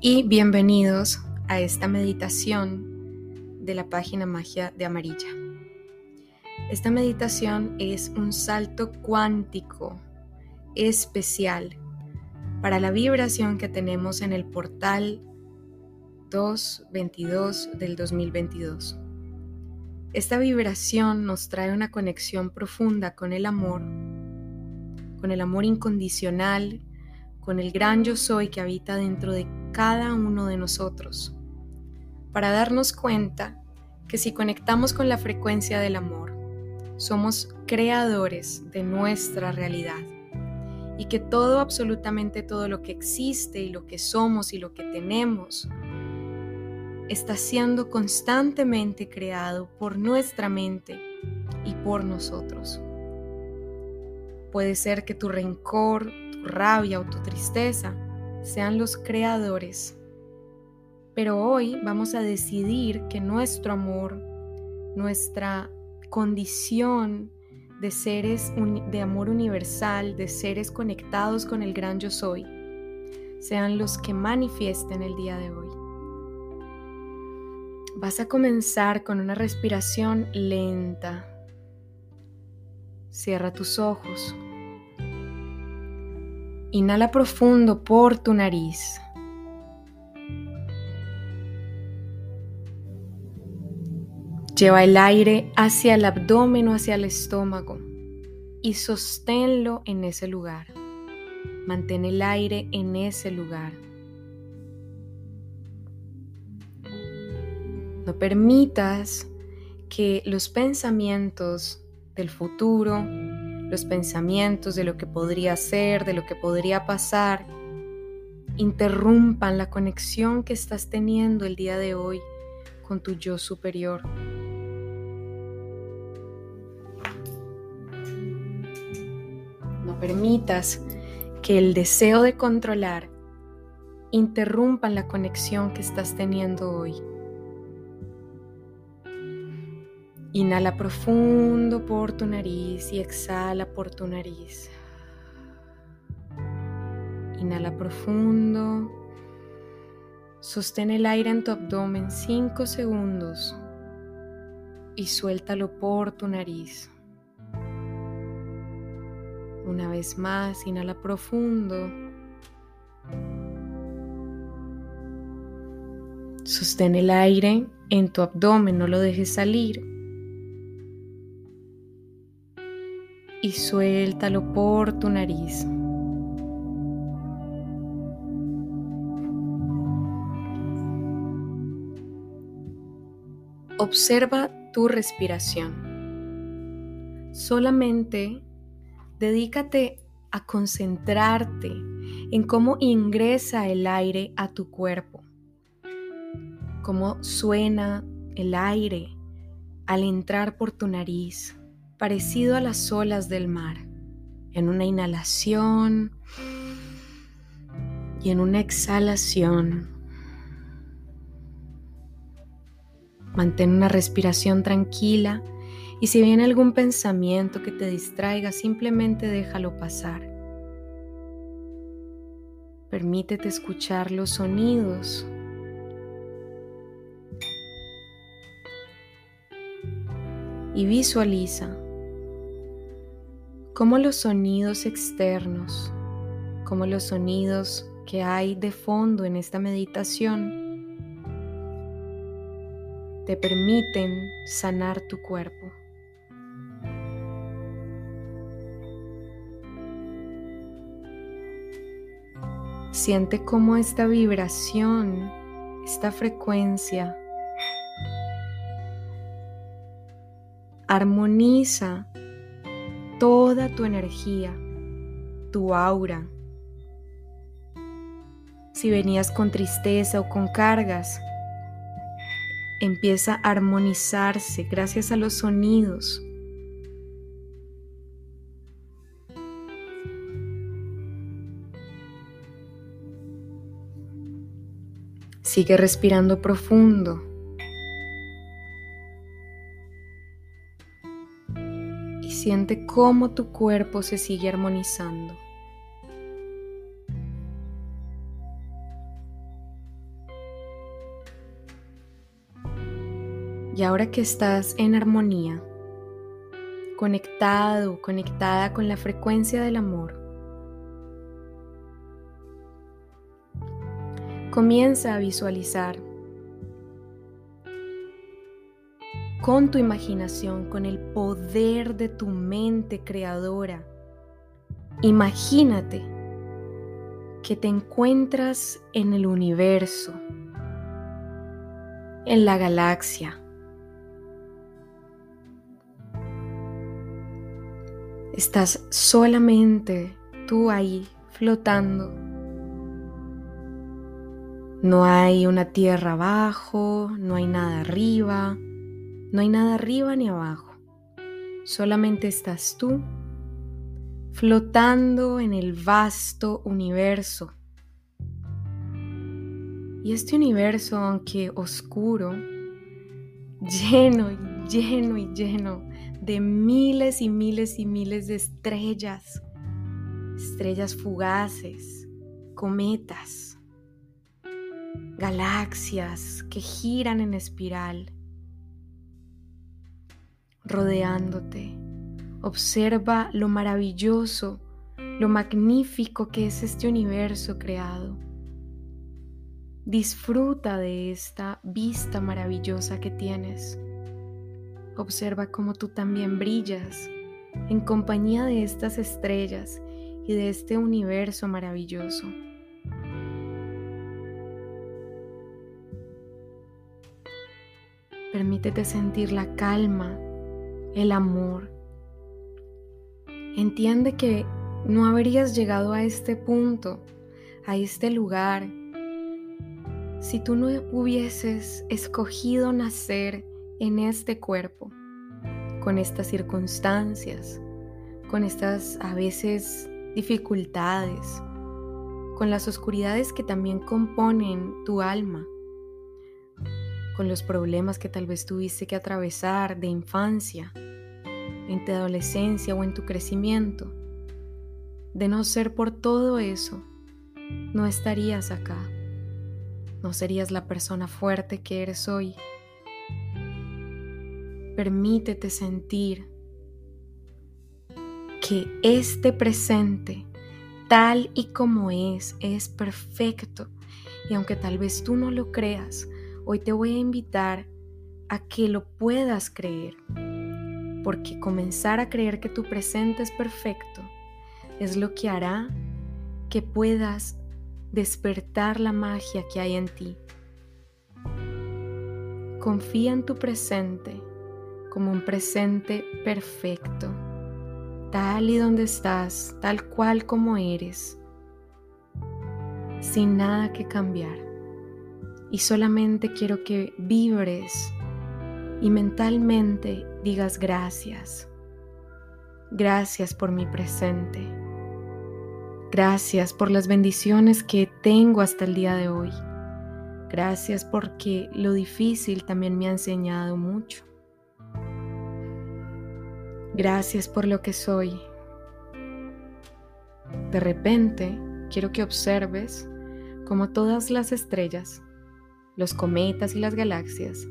y bienvenidos a esta meditación de la página Magia de Amarilla. Esta meditación es un salto cuántico especial para la vibración que tenemos en el portal 222 del 2022. Esta vibración nos trae una conexión profunda con el amor, con el amor incondicional, con el gran yo soy que habita dentro de cada uno de nosotros, para darnos cuenta que si conectamos con la frecuencia del amor, somos creadores de nuestra realidad y que todo, absolutamente todo lo que existe y lo que somos y lo que tenemos, está siendo constantemente creado por nuestra mente y por nosotros. Puede ser que tu rencor, tu rabia o tu tristeza sean los creadores. Pero hoy vamos a decidir que nuestro amor, nuestra condición de seres de amor universal, de seres conectados con el gran yo soy, sean los que manifiesten el día de hoy. Vas a comenzar con una respiración lenta. Cierra tus ojos. Inhala profundo por tu nariz. Lleva el aire hacia el abdomen o hacia el estómago y sosténlo en ese lugar. Mantén el aire en ese lugar. No permitas que los pensamientos del futuro, los pensamientos de lo que podría ser, de lo que podría pasar, interrumpan la conexión que estás teniendo el día de hoy con tu yo superior. No permitas que el deseo de controlar interrumpan la conexión que estás teniendo hoy. Inhala profundo por tu nariz y exhala por tu nariz. Inhala profundo. Sostén el aire en tu abdomen 5 segundos y suéltalo por tu nariz. Una vez más, inhala profundo. Sostén el aire en tu abdomen, no lo dejes salir. Y suéltalo por tu nariz. Observa tu respiración. Solamente dedícate a concentrarte en cómo ingresa el aire a tu cuerpo, cómo suena el aire al entrar por tu nariz parecido a las olas del mar, en una inhalación y en una exhalación. Mantén una respiración tranquila y si viene algún pensamiento que te distraiga, simplemente déjalo pasar. Permítete escuchar los sonidos y visualiza como los sonidos externos, como los sonidos que hay de fondo en esta meditación, te permiten sanar tu cuerpo. Siente cómo esta vibración, esta frecuencia, armoniza toda tu energía, tu aura. Si venías con tristeza o con cargas, empieza a armonizarse gracias a los sonidos. Sigue respirando profundo. siente cómo tu cuerpo se sigue armonizando. Y ahora que estás en armonía, conectado, conectada con la frecuencia del amor, comienza a visualizar con tu imaginación, con el poder de tu mente creadora. Imagínate que te encuentras en el universo, en la galaxia. Estás solamente tú ahí flotando. No hay una tierra abajo, no hay nada arriba, no hay nada arriba ni abajo. Solamente estás tú flotando en el vasto universo. Y este universo, aunque oscuro, lleno, lleno y lleno de miles y miles y miles de estrellas, estrellas fugaces, cometas, galaxias que giran en espiral, rodeándote. Observa lo maravilloso, lo magnífico que es este universo creado. Disfruta de esta vista maravillosa que tienes. Observa cómo tú también brillas en compañía de estas estrellas y de este universo maravilloso. Permítete sentir la calma, el amor. Entiende que no habrías llegado a este punto, a este lugar, si tú no hubieses escogido nacer en este cuerpo, con estas circunstancias, con estas a veces dificultades, con las oscuridades que también componen tu alma, con los problemas que tal vez tuviste que atravesar de infancia, en tu adolescencia o en tu crecimiento. De no ser por todo eso, no estarías acá, no serías la persona fuerte que eres hoy. Permítete sentir que este presente, tal y como es, es perfecto. Y aunque tal vez tú no lo creas, hoy te voy a invitar a que lo puedas creer. Porque comenzar a creer que tu presente es perfecto es lo que hará que puedas despertar la magia que hay en ti. Confía en tu presente como un presente perfecto, tal y donde estás, tal cual como eres, sin nada que cambiar. Y solamente quiero que vibres y mentalmente digas gracias. Gracias por mi presente. Gracias por las bendiciones que tengo hasta el día de hoy. Gracias porque lo difícil también me ha enseñado mucho. Gracias por lo que soy. De repente, quiero que observes cómo todas las estrellas, los cometas y las galaxias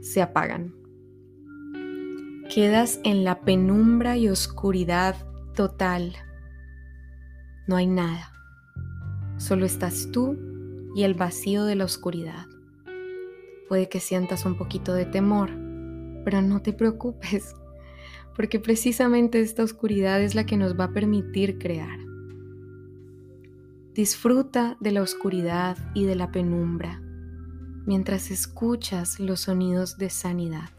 se apagan. Quedas en la penumbra y oscuridad total. No hay nada. Solo estás tú y el vacío de la oscuridad. Puede que sientas un poquito de temor, pero no te preocupes porque precisamente esta oscuridad es la que nos va a permitir crear. Disfruta de la oscuridad y de la penumbra mientras escuchas los sonidos de sanidad.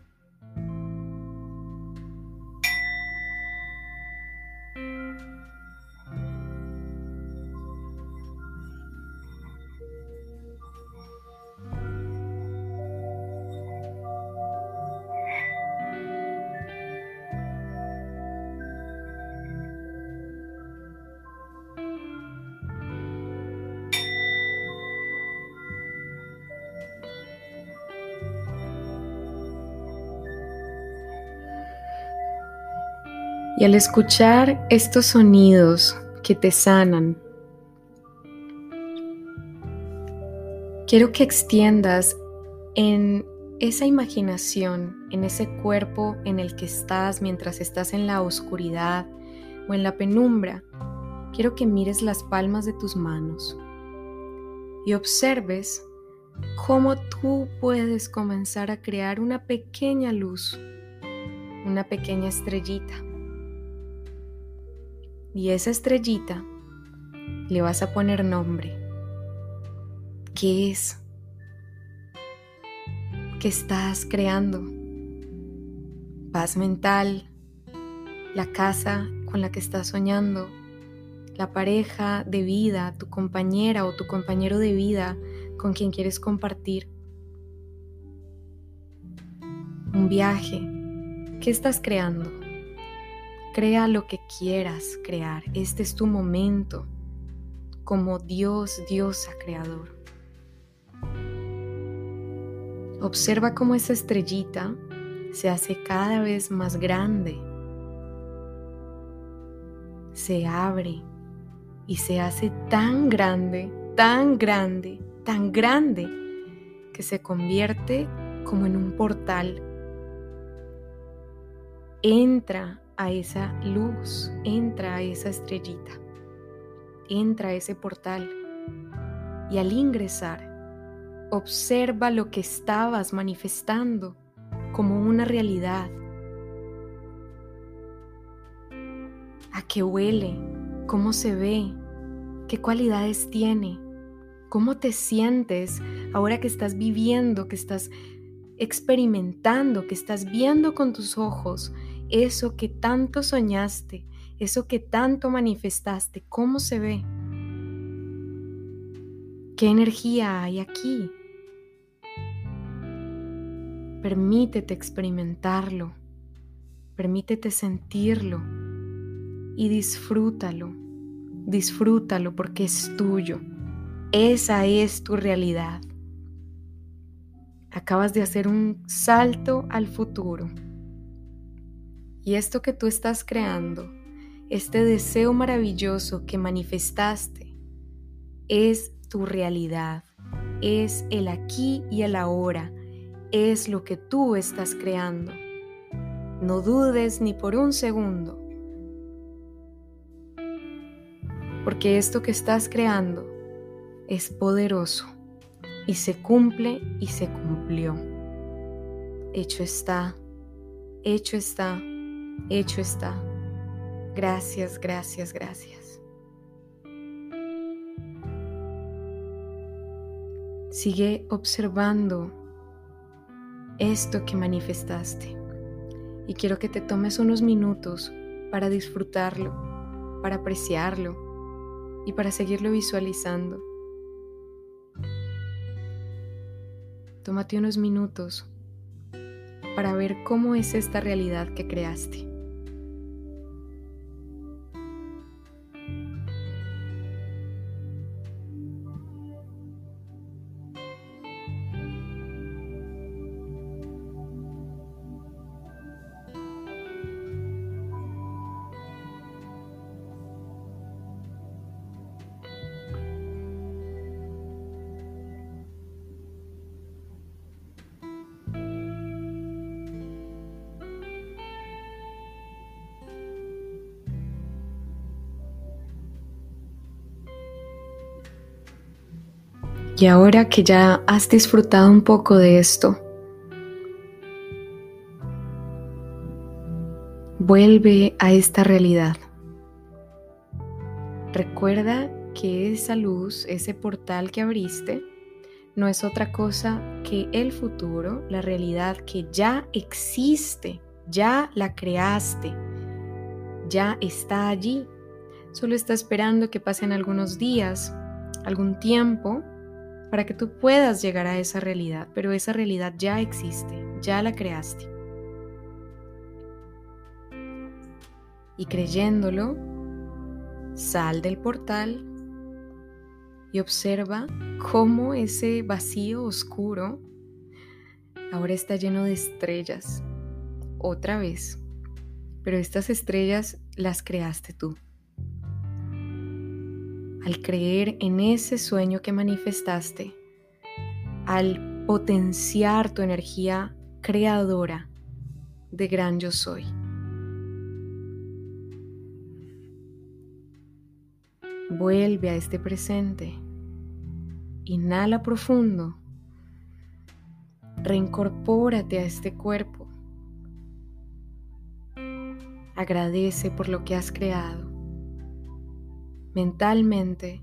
Y al escuchar estos sonidos que te sanan, quiero que extiendas en esa imaginación en ese cuerpo en el que estás mientras estás en la oscuridad o en la penumbra, quiero que mires las palmas de tus manos y observes cómo tú puedes comenzar a crear una pequeña luz, una pequeña estrellita. Y esa estrellita le vas a poner nombre. ¿Qué es? ¿Qué estás creando? Paz mental, la casa con la que estás soñando, la pareja de vida, tu compañera o tu compañero de vida con quien quieres compartir. Un viaje. ¿Qué estás creando? Crea lo que quieras crear. Este es tu momento como Dios, Diosa creador. Observa cómo esa estrellita se hace cada vez más grande, se abre y se hace tan grande, tan grande, tan grande, que se convierte como en un portal. Entra a esa luz, entra a esa estrellita, entra a ese portal y al ingresar, observa lo que estabas manifestando como una realidad. ¿A qué huele? ¿Cómo se ve? ¿Qué cualidades tiene? ¿Cómo te sientes ahora que estás viviendo, que estás experimentando, que estás viendo con tus ojos eso que tanto soñaste, eso que tanto manifestaste? ¿Cómo se ve? ¿Qué energía hay aquí? Permítete experimentarlo, permítete sentirlo y disfrútalo, disfrútalo porque es tuyo. Esa es tu realidad. Acabas de hacer un salto al futuro. Y esto que tú estás creando, este deseo maravilloso que manifestaste, es tu realidad, es el aquí y el ahora, es lo que tú estás creando. No dudes ni por un segundo, porque esto que estás creando es poderoso y se cumple y se cumplió. Hecho está, hecho está, hecho está. Gracias, gracias, gracias. Sigue observando esto que manifestaste y quiero que te tomes unos minutos para disfrutarlo, para apreciarlo y para seguirlo visualizando. Tómate unos minutos para ver cómo es esta realidad que creaste. Y ahora que ya has disfrutado un poco de esto, vuelve a esta realidad. Recuerda que esa luz, ese portal que abriste, no es otra cosa que el futuro, la realidad que ya existe, ya la creaste, ya está allí. Solo está esperando que pasen algunos días, algún tiempo para que tú puedas llegar a esa realidad, pero esa realidad ya existe, ya la creaste. Y creyéndolo, sal del portal y observa cómo ese vacío oscuro ahora está lleno de estrellas. Otra vez. Pero estas estrellas las creaste tú al creer en ese sueño que manifestaste, al potenciar tu energía creadora de gran yo soy. Vuelve a este presente. Inhala profundo. Reincorpórate a este cuerpo. Agradece por lo que has creado. Mentalmente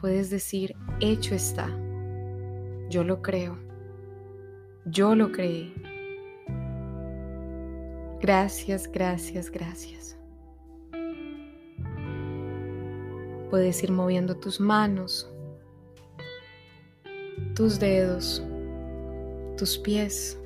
puedes decir, hecho está. Yo lo creo. Yo lo creé. Gracias, gracias, gracias. Puedes ir moviendo tus manos, tus dedos, tus pies.